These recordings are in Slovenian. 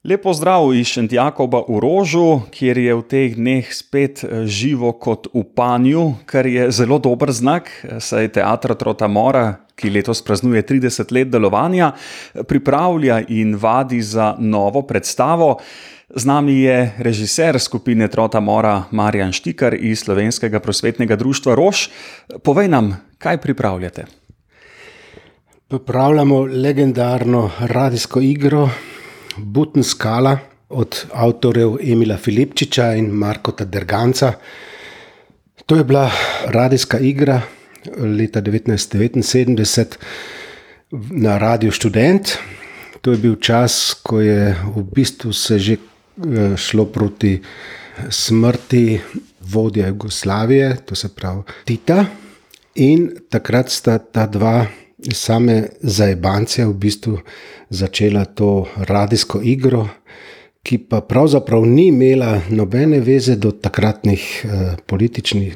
Lepo zdrav iz Šentjakoba v Rožu, kjer je v teh dneh spet eh, živo kot v Panju, kar je zelo dober znak, saj teatra Trota Mora, ki letos praznuje 30 let delovanja, pripravlja in vadi za novo predstavo. Z nami je režiser skupine Trota Mora Marjan Štikar iz Slovenskega prosvetnega društva Rož. Povej nam, kaj pripravljate? Pripravljamo legendarno radijsko igro. Butn skala od avtorjev Emila Filipčiča in Markota Derganca. To je bila radijska igra leta 1979 na Radio Student. To je bil čas, ko je v bistvu se že eh, šlo proti smrti vodja Jugoslavije, to se pravi Tita. In takrat sta ta dva same zajebancija v bistvu začela to radijsko igro, ki pa pravzaprav ni imela nobene veze do, eh,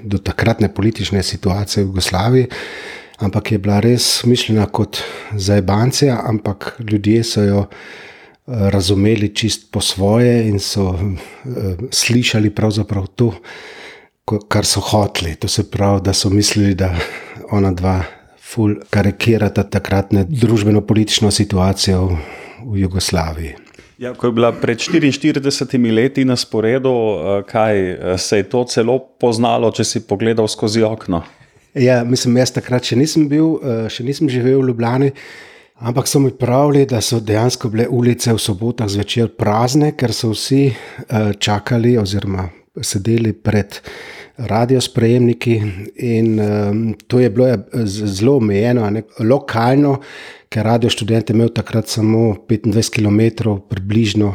do takratne politične situacije v Jugoslaviji, ampak je bila res mišljena kot zajebancija, ampak ljudje so jo. Eh, razumeli čist po svoje in so uh, slišali pravzaprav to, kar so hoteli. To se pravi, da so mislili, da ona dva ful karikirata takratne družbeno-politično situacijo v, Jugoslaviji. Ja, ko je bila pred 44 leti na sporedu, eh, kaj eh, se je to celo poznalo, če si pogledal skozi okno? Ja, mislim, jaz takrat še nisem bil, eh, še nisem živel v Ljubljani. Ampak so mi pravili, da so dejansko bile ulice v sobotah zvečer prazne, ker so vsi čakali oziroma sedeli pred radiosprejemniki. In um, to je bilo zelo omejeno, lokalno, ker radio študent je imel takrat samo 25 km, približno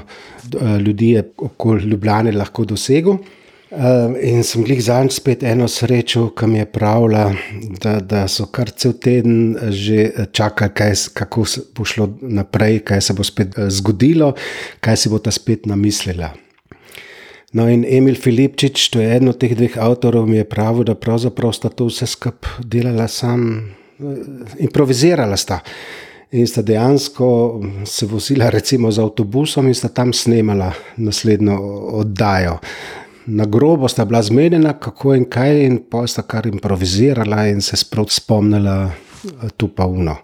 ljudi je okoli Ljubljana lahko dosegel. Uh, in sem jih zadnjič spet eno srečo, ki mi je pravila, da, da so kar cel teden že čakali, kaj, kako bo šlo naprej, kaj se bo spet zgodilo, kaj si bo ta spet namislila. No, in Emil Filipčič, to je eden od teh dveh avtorov, mi je pravil, da pravzaprav sta to vse skupaj delala sam, eh, improvizirala sta. In sta dejansko se vozila recimo z avtobusom in sta tam snemala naslednjo oddajo. Na grobo sta bila zmedena, kako in kaj, in pa sta kar improvizirala in se sprot spomnila eh, tu pa uno.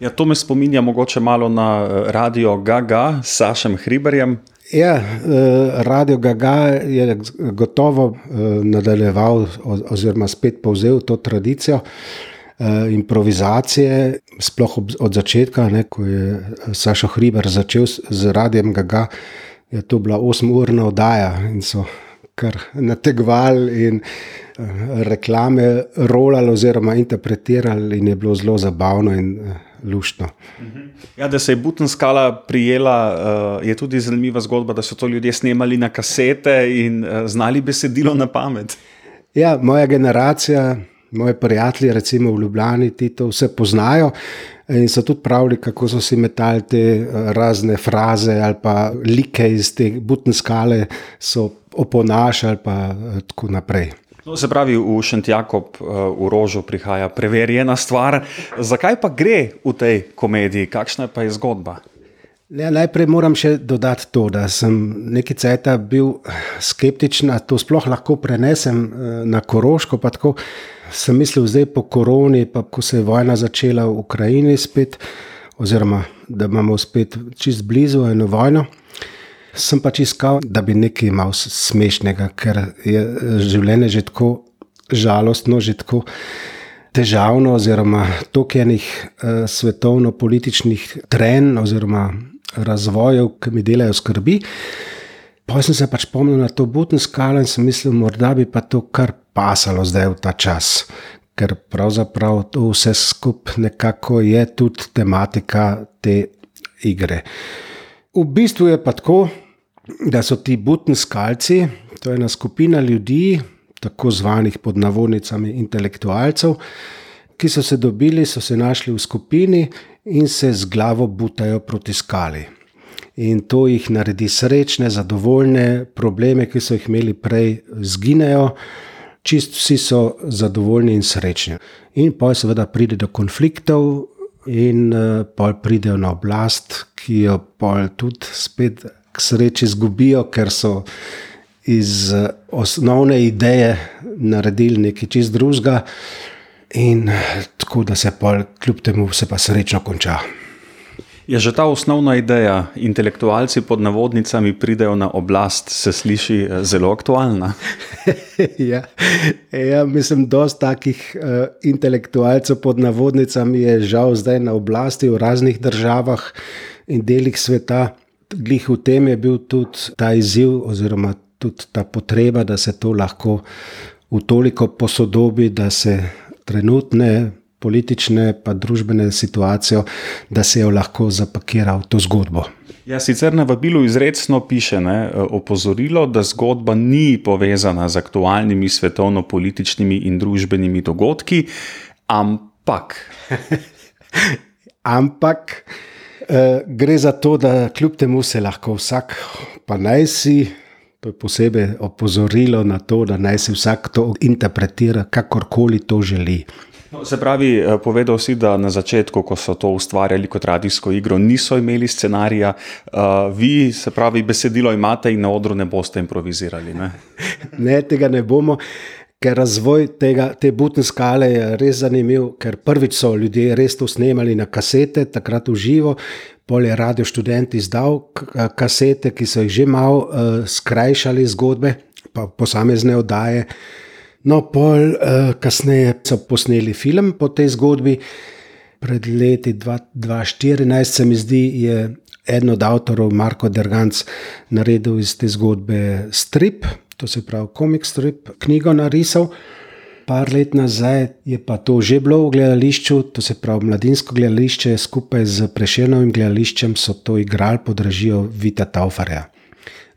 Ja, to me spominja mogoče malo na eh, radio Gaga s Sašem Hriberjem. Ja, eh, Radio Gaga je gotovo eh, nadaljeval oziroma spet povzel to tradicijo eh, improvizacije, sploh od začetka, ne, ko je Sašo Hriber začel z Radijem Gaga, je to bila 8-urna oddaja in so kar nategovali in reklame rolali oziroma interpretirali in je bilo zelo zabavno in luštno. Ja, da se je Button skala prijela, uh, je tudi zanimiva zgodba, da so to ljudje snemali na kasete in uh, znali besedilo na pamet. Ja, moja generacija, moji prijatelji, recimo v Ljubljani, ti to vse poznajo. In so tudi pravili, kako so si metali te eh, razne fraze ali pa like iz te butne skale, so oponašali, pa tako naprej. No, se pravi, v Šentjakob eh, v Rožu prihaja preverjena stvar. Zakaj pa gre v tej komediji, kakšna pa je zgodba? Ja, najprej moram še dodati to, da sem nekaj časa bil skeptičen, da to sploh lahko prenesem eh, na Koroško. Sem mislil, zdaj po koroni, pa ko se je vojna začela v Ukrajini, spet, oziroma da imamo spet čist blizu eno vojno sem pač iskal, da bi nekaj imel smešnega, ker je življenje že tako žalostno, že tako težavno, oziroma toliko enih uh, svetovno-političnih trenj oziroma razvojev, ki mi delajo skrbi. Pa sem se pač spomnil na to butno skalo in sem mislil, morda bi pa to kar pasalo zdaj v ta čas. Ker pravzaprav to vse skupaj nekako je tudi tematika te igre. V bistvu je pa tako, da so ti butni skalci, to je ena skupina ljudi, tako zvanih pod navodnicami intelektualcev, ki so se dobili, so se našli v skupini in se z glavo butajo proti skali. In to jih naredi srečne, zadovoljne, probleme, ki so jih imeli prej, zginejo, čist vsi so zadovoljni in srečni. In pa seveda pride do konfliktov, in uh, pol pridejo na oblast, ki jo pol tudi spet k sreči izgubijo, ker so iz uh, osnovne ideje naredili nekaj čist drugega, in tako da se pol kljub temu vse pa srečno konča. Je že ta osnovna ideja, intelektualci pod navodnicami pridejo na oblast, se sliši eh, zelo aktualna. ja. ja, mislim, da dosta takih uh, intelektualcev pod navodnicami je žal zdaj na oblasti v raznih državah in delih sveta. Glih v tem je bil tudi ta izziv, oziroma tudi ta potreba, da se to lahko v toliko posodobi, da se trenutne politične in družbene situacije, da se jo lahko zapakira v to zgodbo. Ja, sicer na vabilu izredno piše ne, opozorilo, da zgodba ni povezana z aktualnimi svetovno-političnimi in družbenimi dogodki, ampak. ampak gre za to, da kljub temu se lahko vsak, pa naj si. Posebej opozorilo na to, da naj se vsak to interpretira, kakorkoli to želi. No, se pravi, eh, povedal si, da na začetku, ko so to ustvarjali kot radijsko igro, niso imeli scenarija, uh, vi, se pravi, besedilo imate in na odru ne boste improvizirali. Ne, ne tega ne bomo. Ker razvoj tega, te butne skale je res zanimiv, ker prvič so ljudje res to snemali na kasete, takrat v živo, pol je radio študent izdal kasete, ki so jih že malo uh, skrajšali zgodbe, pa posamezne oddaje. No, pol uh, kasneje so posneli film po tej zgodbi. Pred leti 2014, se mi zdi, je eden od avtorov, Marko Derganc, naredil iz te zgodbe strip, to se pravi komik strip, knjigo narisal. Par let nazaj je pa to že bilo v gledališču, to se pravi mladinsko gledališče, skupaj z Prešenovim gledališčem so to igrali pod režijo Vita Taufarja.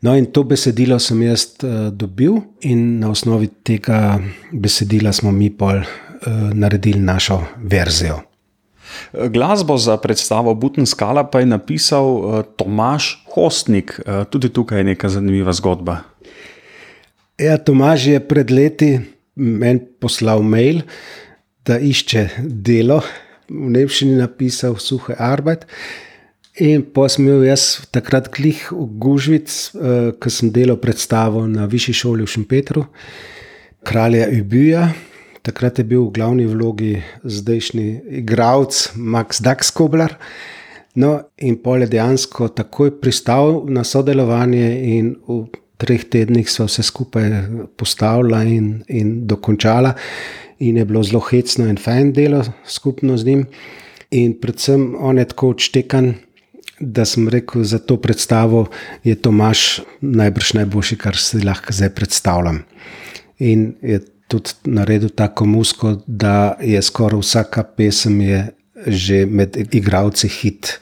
No, in to besedilo sem jaz uh, dobil, in na osnovi tega besedila smo mi pol uh, naredili našo verzijo. Glasbo za predstavo Button Skala pa je napisal uh, Tomaš Hostnik, uh, tudi tukaj je neka zanimiva zgodba. Ja, Tomaž je pred leti meni poslal mail, da išče delo, v Nemčiji napisal suhe arbeit. In imel jaz takrat klih v Gužvic, uh, ko sem delal predstavo na Višji šoli v Šempetru, kralja Ubija. Takrat je bil v glavni vlogi zdajšnji igralec Max Daxkobler. No, in pol je dejansko takoj pristal na sodelovanje, in v treh tednih so vse skupaj postavila in, in dokončala, in je bilo zelo hecno in fajn delo skupno z njim. In predvsem on je tako odštekan da sem rekel, za to predstavo je Tomaš najbrž najboljši, kar si lahko zdaj predstavljam. In je tudi naredil tako musko, da je skoraj vsaka pesem je že med igravci hit,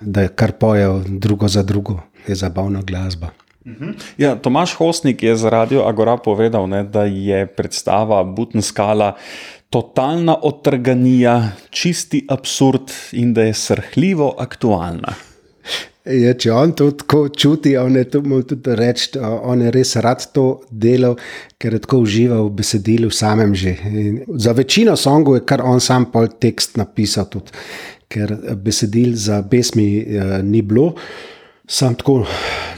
da je kar pojejo drugo za drugo, je zabavna glasba. Mhm. Ja, Tomaš Hosnik je za Radio Agora povedal, ne, da je predstava Butn Skala totalna otrganija, čisti absurd in da je srhljivo aktualna. Je, če on to tako čuti, on je tudi reči, on je res rad to delal, ker je tako užival v besedilu samem že. In za večino songov je kar on sam pol tekst napisal, tudi, ker besedil za pesmi eh, ni bilo, sam tako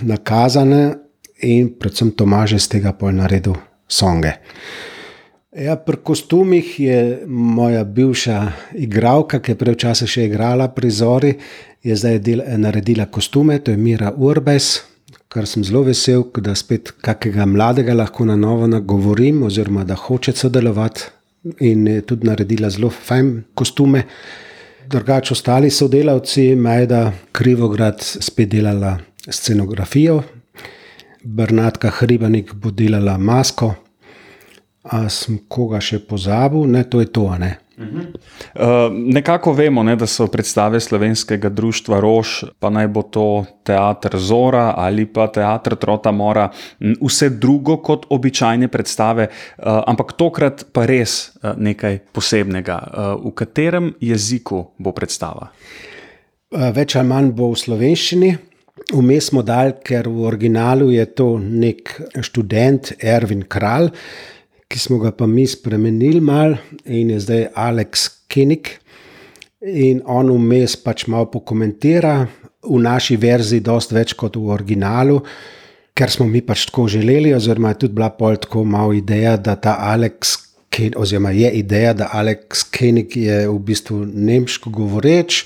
nakazane in predvsem Tomaž iz tega pol naredil songe. Ja, pri kostumih je moja bivša igralka, ki je prej včasih še igrala prizori, je zdaj del, naredila kostume, to je Mira Urbes, kar sem zelo vesel, da spet kakega mladega lahko na novo nagovorim, oziroma da hoče sodelovati in je tudi naredila zelo fajn kostume. Drugač, ostali sodelavci, Majda Krivograd, spet delala scenografijo, Brnatka Hribanik bo delala masko. A sem koga še pozabil, ne, to je to. Ne. Uh, nekako vemo, ne, da so predstave slovenskega društva Rož, pa naj bo to teater Zora ali pa teater Trota Mora, vse drugo kot običajne predstave, uh, ampak tokrat pa res uh, nekaj posebnega. Uh, v katerem jeziku bo predstava? Več ali manj bo v slovenščini. Vmes smo dal, ker v originalu je to nek študent Erwin Kralj ki smo ga pa mi spremenili malo in je zdaj Alex Kenik. in on vmes pač malo pokomentira, v naši verziji, dosta več kot v originalu, ker smo mi pač tako želeli, oziroma je tudi bila pol tako malo ideja, da ta Alex. Oziroma, je ideja, da Alex Koenig je v bistvu nemško govoreč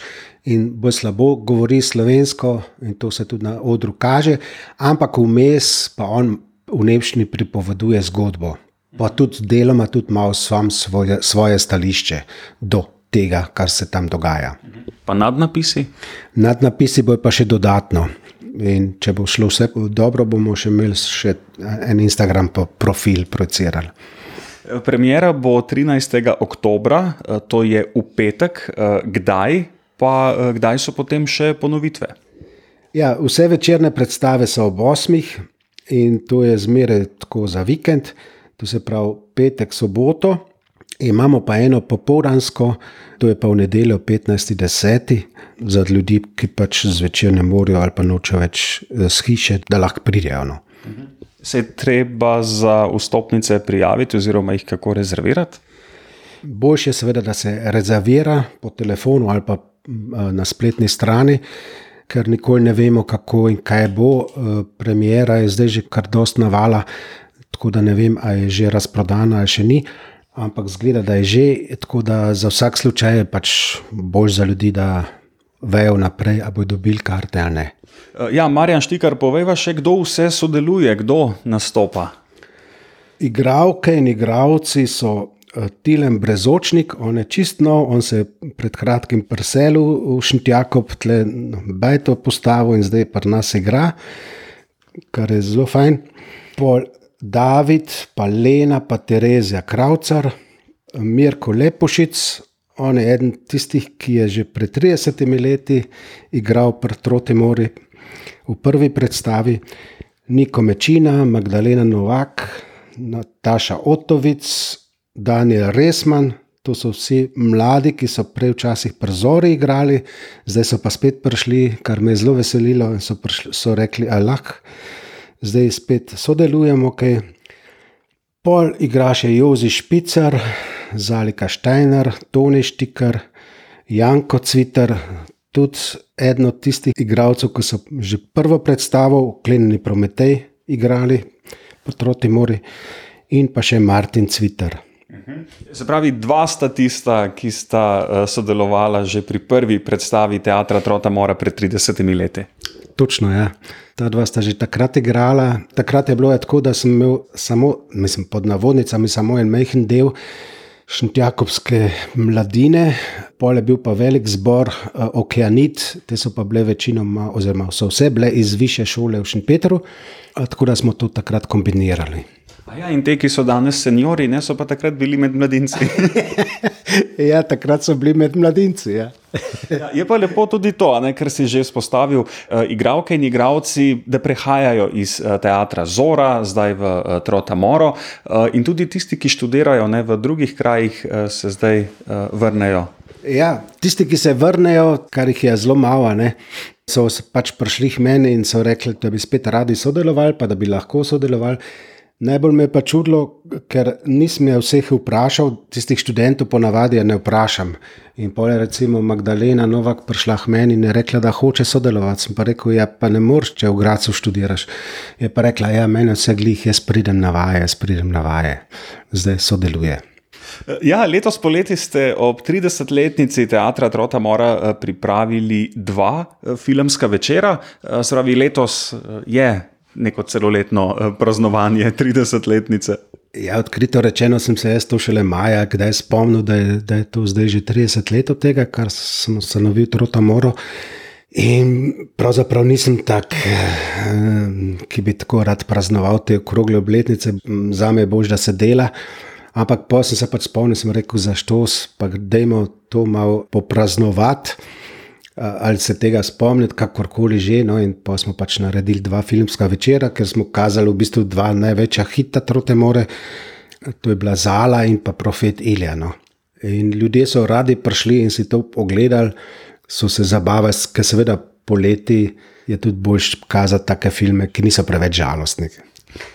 in bolj slabo govori slovensko, in to se tudi na odru kaže, ampak vmes pa on v nemščini pripoveduje zgodbo, pa tudi deloma tudi malo sam svoje, svoje stališče do tega, kar se tam dogaja. Pa nadnapisi? Nadnapisi bojo pa še dodatno. In če bo šlo vse dobro, bomo še imeli še en Instagram profil projicirali. Premjera bo 13. oktober, to je v petek. Kdaj, pa kdaj so potem še ponovitve? Ja, vse večerne predstave so ob 8. in to je zmeraj tako za vikend, to se pravi petek, soboto. Imamo pa eno popoldansko, to je pa v nedeljo 15.10. za ljudi, ki pač zvečer ne morejo ali pa nočejo več z hiše, da lahko pridejo. No. Se je treba za vstopnice prijaviti, oziroma jih kako rezervirati? Boljše je, seveda, da se rezervira po telefonu ali pa na spletni strani, ker nikoli ne vemo, kako in kaj bo. Premijera je zdaj že kar dost navala, tako da ne vem, ali je že razprodana ali še ni. Ampak zgleda, da je že, tako da za vsak slučaj je pač bolj za ljudi, da vejo naprej, ali bodo dobili karte ali ne. Ja, Marjan Štikar, povej pa še, kdo vse sodeluje, kdo nastopa. Igravke in igravci so Tilem Brezočnik, on je čist nov, on se je pred kratkim preselil v Šentjakob, tle Bajto postavil in zdaj pa nas igra, kar je zelo fajn. Pol David, pa Lena, pa Terezija Kravcar, Mirko Lepošic, on je eden tistih, ki je že pred 30 leti igral pri Trotemori v prvi predstavi, Niko Mečina, Magdalena Novak, Nataša Otovic, Daniel Resman. To so vsi mladi, ki so prej včasih prizori igrali, zdaj so pa spet prišli, kar me je zelo veselilo. So, prišli, so rekli, da lahko zdaj spet sodelujemo. Okay. Pol igra še Jozi Špicer, Zalika Steiner, Toni Štikar, Janko Cviter, tudi eden od tistih igralcev, ki so že prvo predstavo Klenjeni Prometej igrali, potroti mori, in pa še Martin Cviter. Se pravi, dva sta tista, ki sta sodelovala že pri prvi predstavi teatra Trota Mora pred 30 leti. Točno, ja. Ta dva sta že takrat igrala. Takrat je bilo je tako, da sem imel samo, mislim, pod navodnicami, samo en majhen del Šentjakobske mladine, pol je bil pa velik zbor uh, Okeanit, te so pa bile večinoma, oziroma so vse bile iz više šole v Šentpetru, uh, tako da smo to takrat kombinirali. Ja, in te, ki so danes seniori, ne, so pa takrat bili med mladinci. ja, takrat so bili med mladinci. Ja. ja, je pa lepo tudi to, ne, kar si že izpostavil. Uh, igralke in igravci, da prehajajo iz uh, teatra Zora, zdaj v uh, Trota Moro, uh, in tudi tisti, ki študirajo ne, v drugih krajih, uh, se zdaj uh, vrnejo. Ja, tisti, ki se vrnejo, kar jih je zelo malo, ne, so pač prišli k meni in so rekli, da bi spet radi sodelovali, pa da bi lahko sodelovali. Najbolj me je pa čudilo, ker nisem vseh vprašal, tistih študentov ponavadi ne vprašam. In pol je recimo Magdalena Novak prišla k meni in je rekla, da hoče sodelovati. Sem pa rekel, ja, pa ne moreš, če v Gracu študiraš. Je pa rekla, ja, meni vse glih, jaz pridem na vaje, jaz pridem na vaje. Zdaj sodeluje. Ja, letos poleti ste ob 30-letnici teatra Trota Mora pripravili dva filmska večera. Spravi, letos je neko celoletno praznovanje 30-letnice. Ja, odkrito rečeno, sem se jaz to šele maja, kdaj spomnil, da je, da je to zdaj že 30 let od tega, kar sem ustanovil Trota Moro. In pravzaprav nisem tak, ki bi tako rad praznoval te okrogle obletnice, za me bož, da se dela. Ampak pa sem se pač spomnil, sem rekel, zaštos, pa dajmo to malo popraznovati ali se tega spomniti, kakorkoli že. No, in pa smo pač naredili dva filmska večera, ker smo kazali v bistvu dva največja hita Trote More, to je bila Zala in pa Profet Iljano. In ljudje so radi prišli in si to ogledali, so se zabavali, ker seveda poleti je tudi boljš kazati take filme, ki niso preveč žalostni.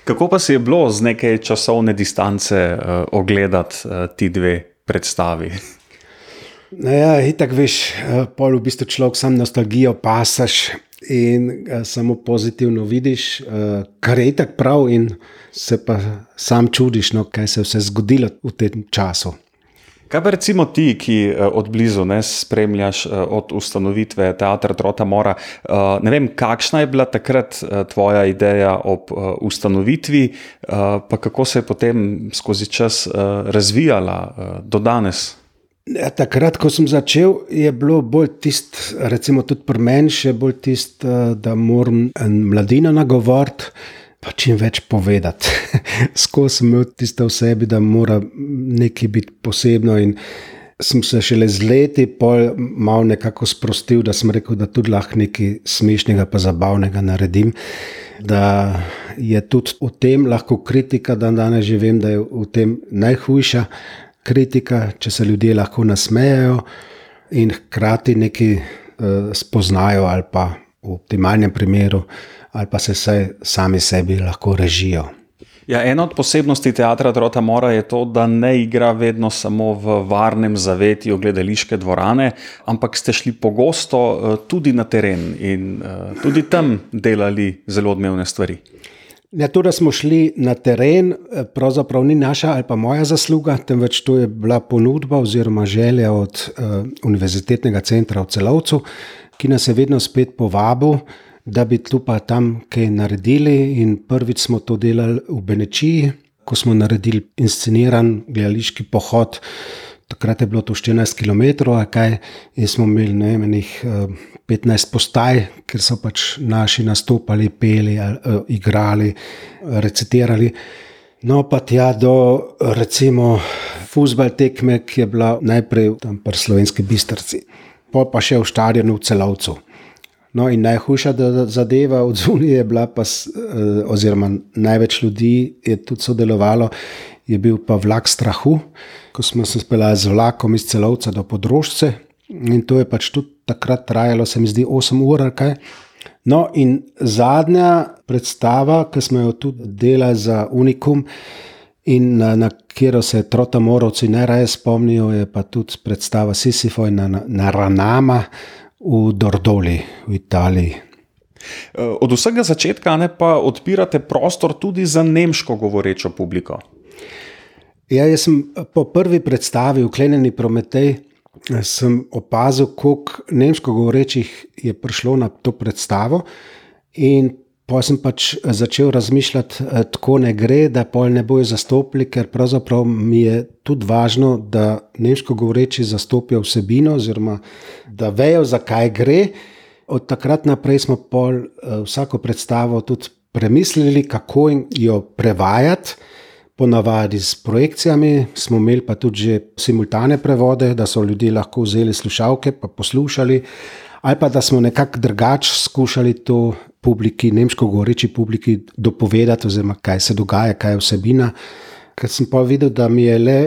Kako pa si je bilo z neke časovne distance uh, ogledati uh, ti dve predstavi? No ja, itak veš, eh, pol v bistvu človek sam nostalgijo pasaš in uh, samo pozitivno vidiš, uh, kar je itak prav, in se pa sam čudiš, no, kaj se je vse zgodilo v tem času. Kaj pa recimo ti, ki od blizu ne spremljaš od ustanovitve teatra Trota Mora? Ne vem, kakšna je bila takrat tvoja ideja ob ustanovitvi, pa kako se je potem skozi čas razvijala do danes? Ja, takrat, ko sem začel, je bilo bolj tisto, recimo tudi pri meni, še bolj tisto, eh, da moram mladino nagovoriti, pa čim več povedati. Skozi sem imel tisto v sebi, da mora nekaj biti posebno. In sem se šele z leti pol malo nekako sprostil, da sem rekel, da tudi lahko nekaj smešnega, pa zabavnega naredim. Da je tudi v tem lahko kritika, da danes že vem, da je v tem najhujša kritika, če se ljudje lahko nasmejajo in hkrati nekaj uh, spoznajo, ali pa v optimalnem primeru, ali pa se vsaj sami sebi lahko režijo. Ja, ena od posebnosti teatra Drota Mora je to, da ne igra vedno samo v varnem zavetju gledališke dvorane, ampak ste šli pogosto uh, tudi na teren in uh, tudi tam delali zelo odmevne stvari. Ja, to, da smo šli na teren, eh, pravzaprav ni naša ali pa moja zasluga, temveč to je bila ponudba oziroma želja od uh, Univerzitetnega centra v Celovcu, ki nas je vedno spet povabil, da bi tu pa tam kaj naredili. In prvič smo to delali v Benečiji, ko smo naredili insceniran gledališki pohod. Takrat je bilo to 14 km, kaj, in smo imeli ne, menih, uh, 15 postaj, ker so pač naši nastopali, peli, uh, igrali, recitirali. No, pa tja do recimo futbal tekme, ki je bila najprej tam pri slovenski bistrci, pa pa še v Štarjenu v celovcu. No, in najhujša zadeva od zunije je bila, pa, uh, oziroma največ ljudi je tudi sodelovalo, je bil pa vlak strahu, ko smo se speljali z vlakom iz celovca do podrožce. In to je pač tudi takrat trajalo, se mi zdi, 8 ur. Kaj. No, in zadnja predstava, ki smo jo tudi delali za Unikum, in na, na katero se trota morovci najraje spomnijo, je pa tudi predstava Sisifoj na, na Ranama v Dordoli v Italiji. Od vsega začetka ne pa odpirate prostor tudi za nemško govorečo publiko. Ja, jaz sem po prvi predstavi, Uklenjeni Prometej, sem opazil, koliko nemško govorečih je prišlo na to predstavo. In pa sem pač začel razmišljati, da tako ne gre, da pol ne bojo zastopili, ker pravzaprav mi je tudi važno, da nemško govoreči zastopijo vsebino, oziroma da vejo, zakaj gre. Od takrat naprej smo pol eh, vsako predstavo tudi premislili, kako jo prevajati ponavadi s projekcijami, smo imeli pa tudi že simultane prevode, da so ljudje lahko vzeli slušalke in poslušali, ali pa da smo nekako drugače skušali to publiki, nemško govoreči publiki, dopovedati, oziroma kaj se dogaja, kaj je vsebina. Ker sem pa videl, da mi je le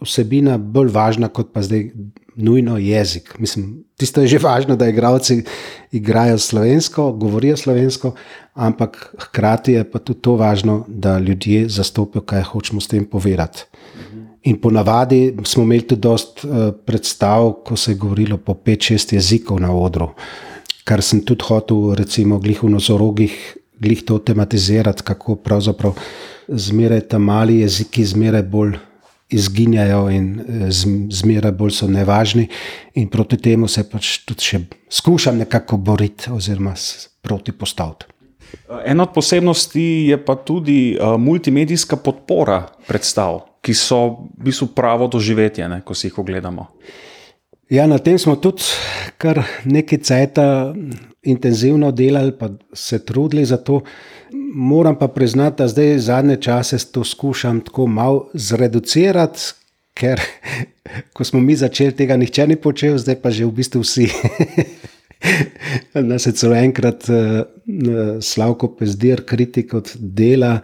vsebina bolj važna kot pa zdaj nujno jezik. Mislim, tisto je že važno, da igravci igrajo slovensko, govorijo slovensko, ampak hkrati je pa tudi to važno, da ljudje zastopijo, kaj hočemo s tem povedati. In ponavadi smo imeli tudi dosta uh, predstav, ko se je govorilo po 5-6 jezikov na odru, kar sem tudi hotel, recimo, glih v nozorogih, glih to tematizirati, kako pravzaprav zmeraj ta mali jeziki, zmeraj bolj izginjajo in eh, zmeraj bolj so nevažni, in proti temu se pač tudi še skušam nekako boriti oziroma proti postaviti. Ena od posebnosti je pa tudi uh, multimedijska podpora predstav, ki so v bistvu pravo doživetje, ne, ko si jih ogledamo. Ja, na tem smo tudi kar nekaj časa intenzivno delali, pa se trudili za to. Moram pa priznati, da zdaj zadnje čase to skušam tako malo zreducirati, ker ko smo mi začeli, tega nihče ni počel, zdaj pa že v bistvu vsi. Nas je celo enkrat uh, Slavko Pezdir, kritik od dela,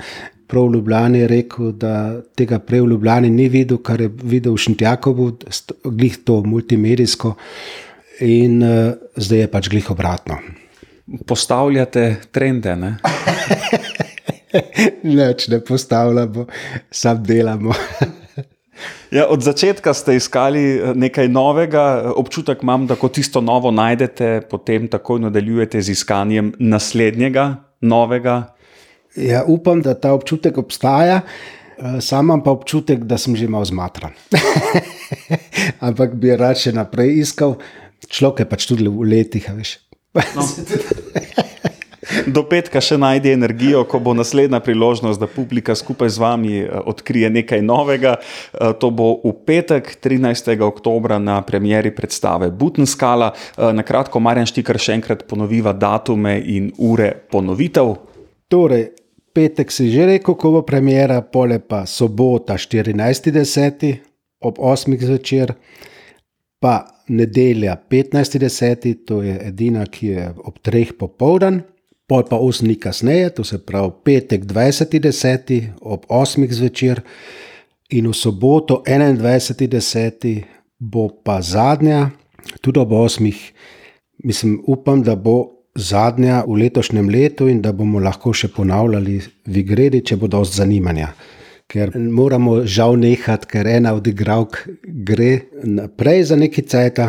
prav v Ljubljani rekel, da tega prej v Ljubljani ni videl, kar je videl v Šentjakovu, glih to multimedijsko, in uh, zdaj je pač glih obratno postavljate trende. Ne? Neč ne postavljamo, samo delamo. Ja, od začetka ste iskali eh, nekaj novega, občutek imam, da ko tisto novo najdete, potem takoj nadaljujete z iskanjem naslednjega, novega. Ja, upam, da ta občutek obstaja, eh, sam imam pa občutek, da sem že malo zmatran. Ampak bi rad še naprej iskal, človek je pač tudi v letih, veš. No. Do petka še najde energijo, ko bo naslednja priložnost, da publika skupaj z vami eh, odkrije nekaj novega. Eh, to bo v petek, 13. oktober, na premjeri predstave Butenskala. Eh, na kratko, Marjan Štikar še enkrat ponoviva datume in ure ponovitev. Torej, petek si že rekel, ko bo premjera, pole pa sobota 14.10. ob 8. zvečer, pa nedelja 15.10., to je edina, ki je ob 3. popoldan pol pa 8 dni kasneje, to se pravi petek 20.10. ob 8. zvečer in v soboto 21.10. bo pa zadnja, tudi ob 8. Mislim, upam, da bo zadnja v letošnjem letu in da bomo lahko še ponavljali v igri, če bo dovolj zanimanja. Ker moramo žal nehati, ker ena od igralk gre naprej za neki cajt,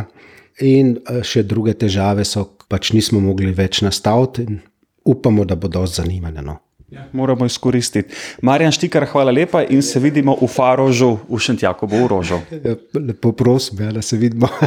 in eh, še druge težave so, pač nismo mogli več nastaviti upamo, da bo dosti zanimanja. No. Ja, moramo izkoristiti. Marjan Štikar, hvala lepa in se vidimo v Farožu, v Šentjakobu, v Rožu. Ja, lepo prosim, ja, da se vidimo.